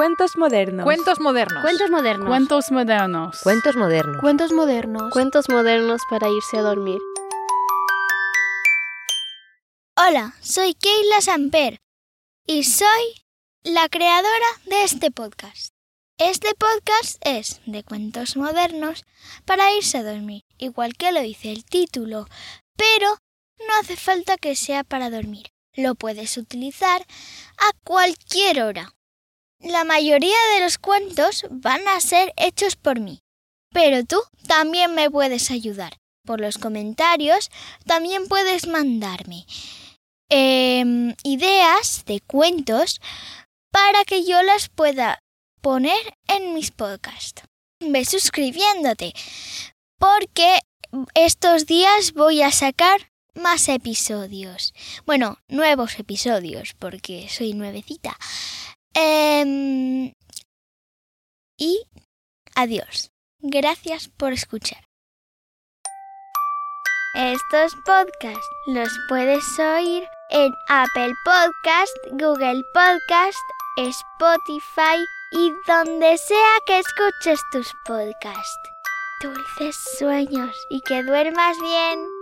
Cuentos modernos. Cuentos modernos. Cuentos modernos. Cuentos modernos. Cuentos modernos. Cuentos modernos. Cuentos modernos para irse a dormir. Hola, soy Keila Samper y soy la creadora de este podcast. Este podcast es de cuentos modernos para irse a dormir, igual que lo dice el título, pero no hace falta que sea para dormir. Lo puedes utilizar a cualquier hora. La mayoría de los cuentos van a ser hechos por mí, pero tú también me puedes ayudar. Por los comentarios también puedes mandarme em, ideas de cuentos para que yo las pueda poner en mis podcasts. Ve suscribiéndote porque estos días voy a sacar más episodios. Bueno, nuevos episodios porque soy nuevecita. Em, y adiós. Gracias por escuchar. Estos podcasts los puedes oír en Apple Podcast, Google Podcast, Spotify y donde sea que escuches tus podcasts. Dulces sueños y que duermas bien.